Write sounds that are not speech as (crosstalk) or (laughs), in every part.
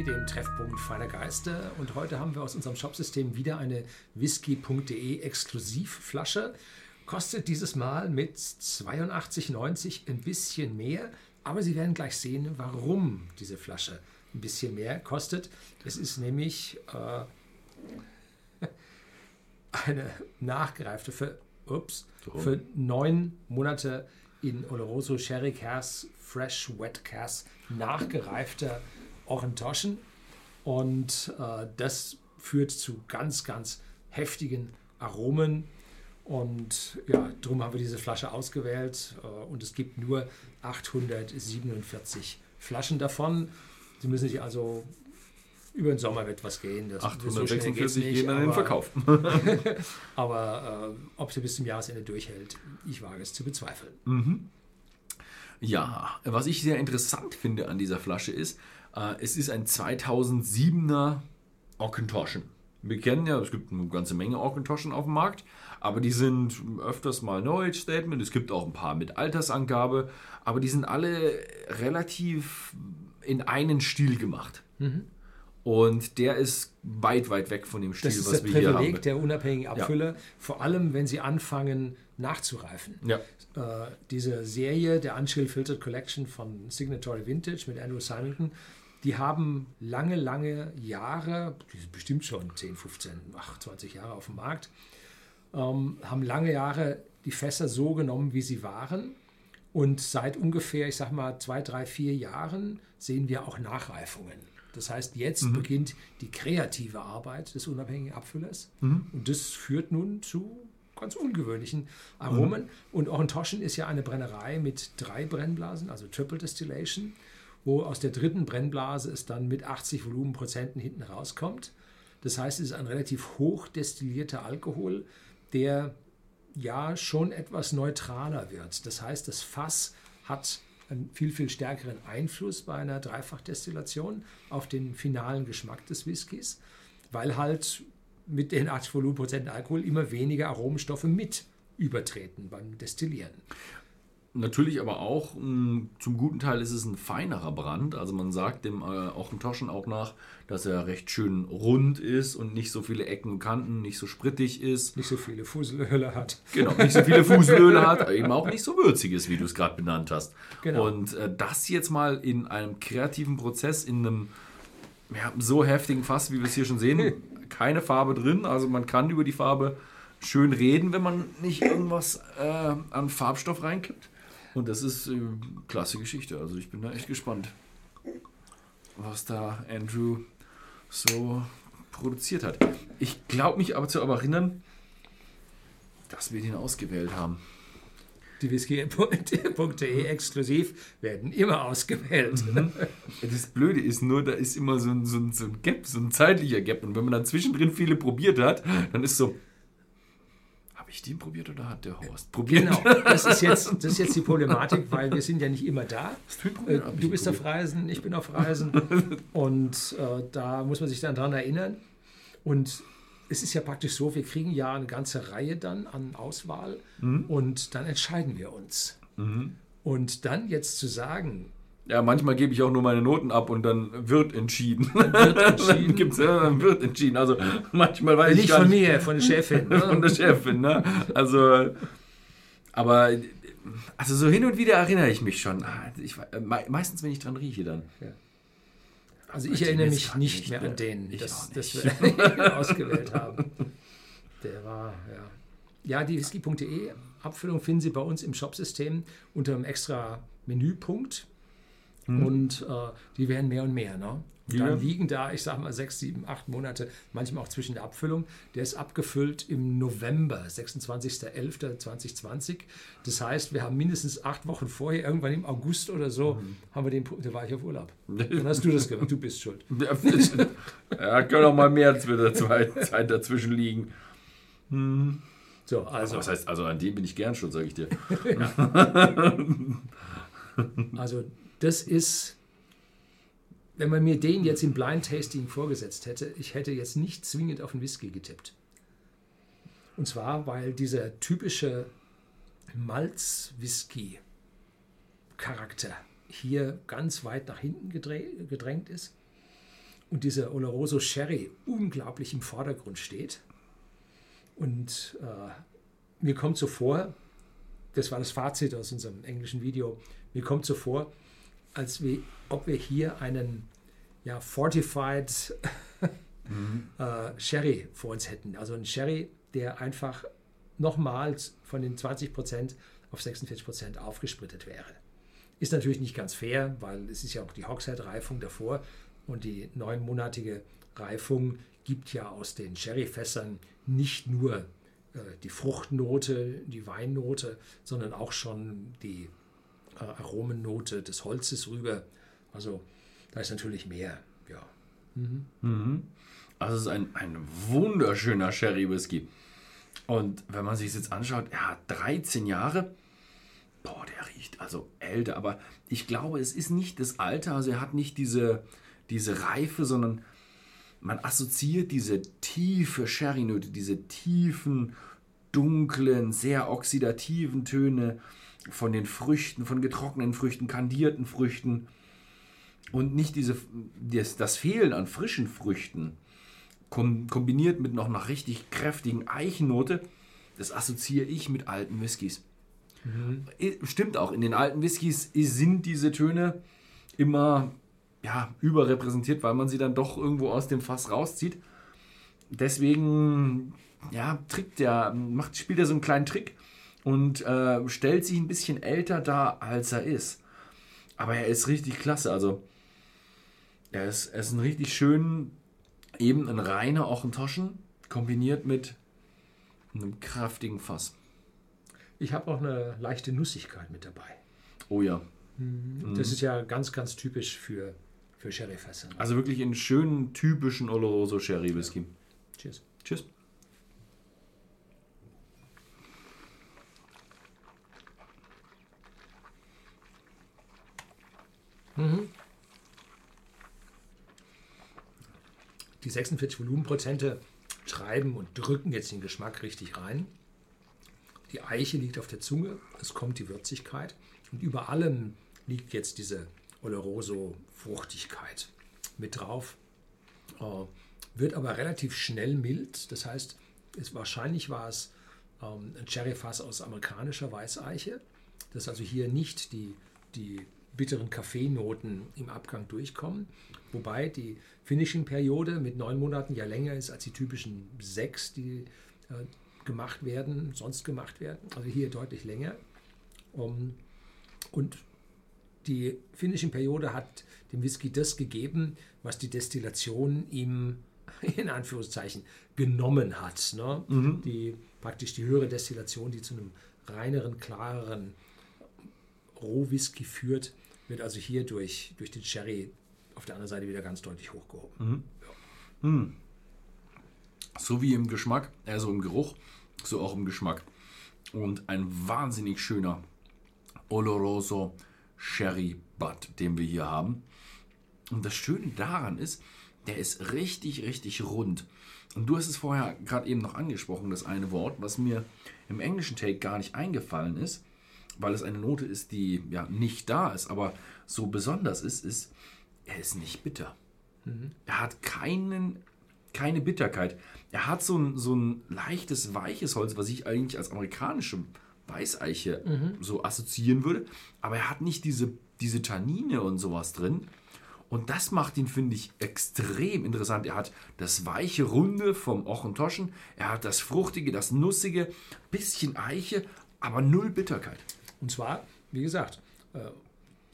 whisky.de, dem Treffpunkt feiner Geister. Und heute haben wir aus unserem Shopsystem wieder eine whisky.de Exklusivflasche. Kostet dieses Mal mit 82,90 ein bisschen mehr, aber Sie werden gleich sehen, warum diese Flasche ein bisschen mehr kostet. Es ist nämlich äh, (laughs) eine nachgereifte für, ups, für neun Monate in Oloroso Sherry Cask Fresh Wet Cask nachgereifter Orantoschen. Und äh, das führt zu ganz, ganz heftigen Aromen. Und ja, darum haben wir diese Flasche ausgewählt. Äh, und es gibt nur 847 Flaschen davon. Sie müssen sich also über den Sommer wird was gehen. Das 846 so gehen dann in den Verkauf. aber äh, ob sie bis zum Jahresende durchhält, ich wage es zu bezweifeln. Mhm. Ja, was ich sehr interessant finde an dieser Flasche ist, es ist ein 2007er Ockentoschen. Wir kennen ja, es gibt eine ganze Menge Ockentoschen auf dem Markt, aber die sind öfters mal Knowledge Statement. Es gibt auch ein paar mit Altersangabe, aber die sind alle relativ in einen Stil gemacht. Mhm. Und der ist weit, weit weg von dem Stil, was wir hier haben. Das ist das Privileg der unabhängigen Abfüller, ja. vor allem wenn sie anfangen nachzureifen. Ja. Äh, diese Serie, der Unchill Filtered Collection von Signatory Vintage mit Andrew Symington, die haben lange, lange Jahre, bestimmt schon 10, 15, ach, 20 Jahre auf dem Markt, ähm, haben lange Jahre die Fässer so genommen, wie sie waren. Und seit ungefähr, ich sag mal, zwei, drei, vier Jahren sehen wir auch Nachreifungen. Das heißt, jetzt mhm. beginnt die kreative Arbeit des unabhängigen Abfüllers. Mhm. Und das führt nun zu ganz ungewöhnlichen Aromen. Mhm. Und Orantoschen ist ja eine Brennerei mit drei Brennblasen, also Triple Distillation, wo aus der dritten Brennblase es dann mit 80 Volumenprozenten hinten rauskommt. Das heißt, es ist ein relativ hoch destillierter Alkohol, der ja schon etwas neutraler wird. Das heißt, das Fass hat einen viel, viel stärkeren Einfluss bei einer Dreifachdestillation auf den finalen Geschmack des Whiskys, weil halt mit den 80 Volumenprozent Alkohol immer weniger Aromenstoffe mit übertreten beim Destillieren. Natürlich aber auch, mm, zum guten Teil ist es ein feinerer Brand. Also man sagt dem äh, auch im Toschen auch nach, dass er recht schön rund ist und nicht so viele Ecken und Kanten, nicht so sprittig ist. Nicht so viele Fuselöle hat. Genau, nicht so viele (laughs) Fuselöle hat, eben auch nicht so würzig ist, wie du es gerade benannt hast. Genau. Und äh, das jetzt mal in einem kreativen Prozess, in einem ja, so heftigen Fass, wie wir es hier schon sehen, (laughs) keine Farbe drin. Also man kann über die Farbe schön reden, wenn man nicht irgendwas äh, an Farbstoff reinkippt. Und das ist äh, klasse Geschichte. Also ich bin da echt gespannt, was da Andrew so produziert hat. Ich glaube mich aber zu erinnern, dass wir den ausgewählt haben. Die whisky.de exklusiv werden immer ausgewählt. Mhm. Das Blöde ist nur, da ist immer so ein, so, ein, so ein Gap, so ein zeitlicher Gap. Und wenn man dann zwischendrin viele probiert hat, dann ist so, habe ich den probiert oder hat der Horst probiert? Genau, das ist, jetzt, (laughs) das ist jetzt die Problematik, weil wir sind ja nicht immer da. Äh, du bist auf Reisen, ich bin auf Reisen (laughs) und äh, da muss man sich dann dran erinnern. Und es ist ja praktisch so, wir kriegen ja eine ganze Reihe dann an Auswahl mhm. und dann entscheiden wir uns. Mhm. Und dann jetzt zu sagen, ja, manchmal gebe ich auch nur meine Noten ab und dann wird entschieden. Dann wird (laughs) entschieden. dann gibt's, ja, dann wird entschieden. Also manchmal weiß nicht ich gar von nicht. mir, von der Chefin. Ne? (laughs) von der Chefin, ne? Also, aber also so hin und wieder erinnere ich mich schon. Ah, ich, meistens, wenn ich dran rieche, dann. Ja. Also ich erinnere mich nicht, mehr, mehr an den, das, das wir (laughs) ausgewählt haben. Der war, ja. Ja, die whisky.de Abfüllung finden Sie bei uns im Shopsystem unter einem extra Menüpunkt. Mhm. Und äh, die werden mehr und mehr. Ne? Und ja. dann liegen da, ich sage mal, sechs, sieben, acht Monate, manchmal auch zwischen der Abfüllung. Der ist abgefüllt im November, 26.11.2020. Das heißt, wir haben mindestens acht Wochen vorher, irgendwann im August oder so, mhm. haben wir den, da war ich auf Urlaub. (laughs) Dann hast du das gemacht, du bist schuld. (laughs) ja, können auch mal mehr Zeit dazwischen liegen. Mhm. So, also. Was heißt, also an dem bin ich gern schuld, sage ich dir. (laughs) also das ist, wenn man mir den jetzt im Blind Tasting vorgesetzt hätte, ich hätte jetzt nicht zwingend auf den Whisky getippt. Und zwar, weil dieser typische Malz-Whisky-Charakter hier ganz weit nach hinten gedrängt ist. und dieser Oloroso Sherry unglaublich im Vordergrund steht. Und äh, mir kommt so vor, das war das Fazit aus unserem englischen Video, mir kommt so vor, als wir, ob wir hier einen ja, Fortified (laughs) mhm. äh, Sherry vor uns hätten. Also ein Sherry, der einfach nochmals von den 20% auf 46% aufgesprittet wäre. Ist natürlich nicht ganz fair, weil es ist ja auch die Hogshead-Reifung davor und die neunmonatige Reifung gibt ja aus den Sherryfässern nicht nur äh, die Fruchtnote, die Weinnote, sondern auch schon die Aromennote des Holzes rüber. Also da ist natürlich mehr. Ja. Mhm. Mhm. Also es ist ein, ein wunderschöner Sherry-Whisky. Und wenn man sich das jetzt anschaut, er hat 13 Jahre. Boah, der riecht also älter. Aber ich glaube, es ist nicht das Alter. Also er hat nicht diese, diese Reife, sondern man assoziiert diese tiefe Sherry-Note, diese tiefen, dunklen, sehr oxidativen Töne von den Früchten, von getrockneten Früchten, kandierten Früchten und nicht diese, das, das Fehlen an frischen Früchten kombiniert mit noch einer richtig kräftigen Eichennote, das assoziiere ich mit alten Whiskys. Mhm. Stimmt auch, in den alten Whiskys sind diese Töne immer ja, überrepräsentiert, weil man sie dann doch irgendwo aus dem Fass rauszieht. Deswegen ja, trickt der, macht, spielt er so einen kleinen Trick und äh, stellt sich ein bisschen älter dar, als er ist. Aber er ist richtig klasse. Also, er ist, er ist ein richtig schön, eben ein reiner Ochentoschen, kombiniert mit einem kräftigen Fass. Ich habe auch eine leichte Nussigkeit mit dabei. Oh ja. Mhm. Das ist ja ganz, ganz typisch für, für Sherryfässer. Also wirklich einen schönen, typischen Oloroso Sherry Whisky. Ja. Cheers. Tschüss. Die 46 Volumenprozente schreiben und drücken jetzt den Geschmack richtig rein. Die Eiche liegt auf der Zunge, es kommt die Würzigkeit und über allem liegt jetzt diese Oloroso-Fruchtigkeit mit drauf. Äh, wird aber relativ schnell mild, das heißt, es, wahrscheinlich war es ähm, ein Cherryfass aus amerikanischer Weißeiche, das also hier nicht die, die bitteren Kaffeenoten im Abgang durchkommen. Wobei die Finishing-Periode mit neun Monaten ja länger ist als die typischen sechs, die äh, gemacht werden, sonst gemacht werden. Also hier deutlich länger. Um, und die Finishing-Periode hat dem Whisky das gegeben, was die Destillation ihm (laughs) in Anführungszeichen genommen hat. Ne? Mhm. Die praktisch die höhere Destillation, die zu einem reineren, klareren Rohwhisky führt, wird also hier durch, durch den Sherry auf der anderen Seite wieder ganz deutlich hochgehoben. Mhm. Ja. Mhm. So wie im Geschmack, also im Geruch, so auch im Geschmack. Und ein wahnsinnig schöner Oloroso Sherry Butt, den wir hier haben. Und das Schöne daran ist, der ist richtig, richtig rund. Und du hast es vorher gerade eben noch angesprochen, das eine Wort, was mir im englischen Take gar nicht eingefallen ist weil es eine Note ist, die ja nicht da ist, aber so besonders ist, ist, er ist nicht bitter. Mhm. Er hat keinen, keine Bitterkeit. Er hat so ein, so ein leichtes, weiches Holz, was ich eigentlich als amerikanische Weißeiche mhm. so assoziieren würde. Aber er hat nicht diese, diese Tannine und sowas drin. Und das macht ihn, finde ich, extrem interessant. Er hat das weiche Runde vom Ochentoschen, er hat das Fruchtige, das Nussige, bisschen Eiche, aber null Bitterkeit. Und zwar, wie gesagt, äh,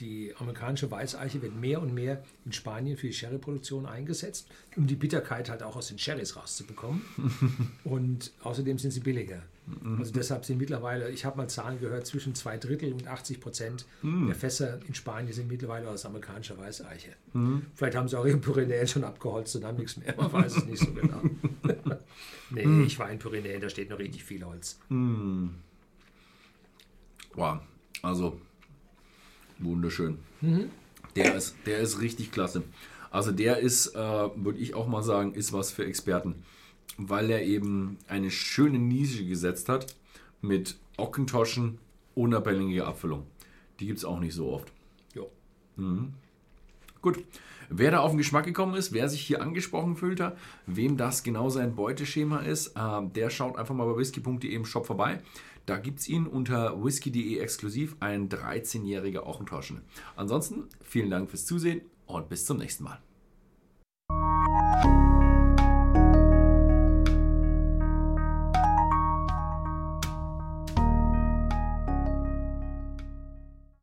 die amerikanische Weißeiche wird mehr und mehr in Spanien für die Sherryproduktion eingesetzt, um die Bitterkeit halt auch aus den Sherrys rauszubekommen. (laughs) und außerdem sind sie billiger. Also deshalb sind mittlerweile, ich habe mal Zahlen gehört, zwischen zwei Drittel und 80 Prozent mm. der Fässer in Spanien sind mittlerweile aus amerikanischer Weißeiche. Mm. Vielleicht haben sie auch ihre Pyrenäen schon abgeholzt und haben nichts mehr. Man weiß es nicht so genau. (laughs) nee, mm. ich war in Pyrenäen, da steht noch richtig viel Holz. Mm. Wow, also wunderschön. Mhm. Der, ist, der ist richtig klasse. Also der ist, äh, würde ich auch mal sagen, ist was für Experten, weil er eben eine schöne Nische gesetzt hat mit Ockentoschen, unabhängige Abfüllung. Die gibt es auch nicht so oft. Ja. Mhm. Gut. Wer da auf den Geschmack gekommen ist, wer sich hier angesprochen fühlt, wem das genau sein Beuteschema ist, äh, der schaut einfach mal bei whisky.de im Shop vorbei. Da gibt es ihn unter whisky.de exklusiv, ein 13-jähriger Ochentauschen. Ansonsten vielen Dank fürs Zusehen und bis zum nächsten Mal.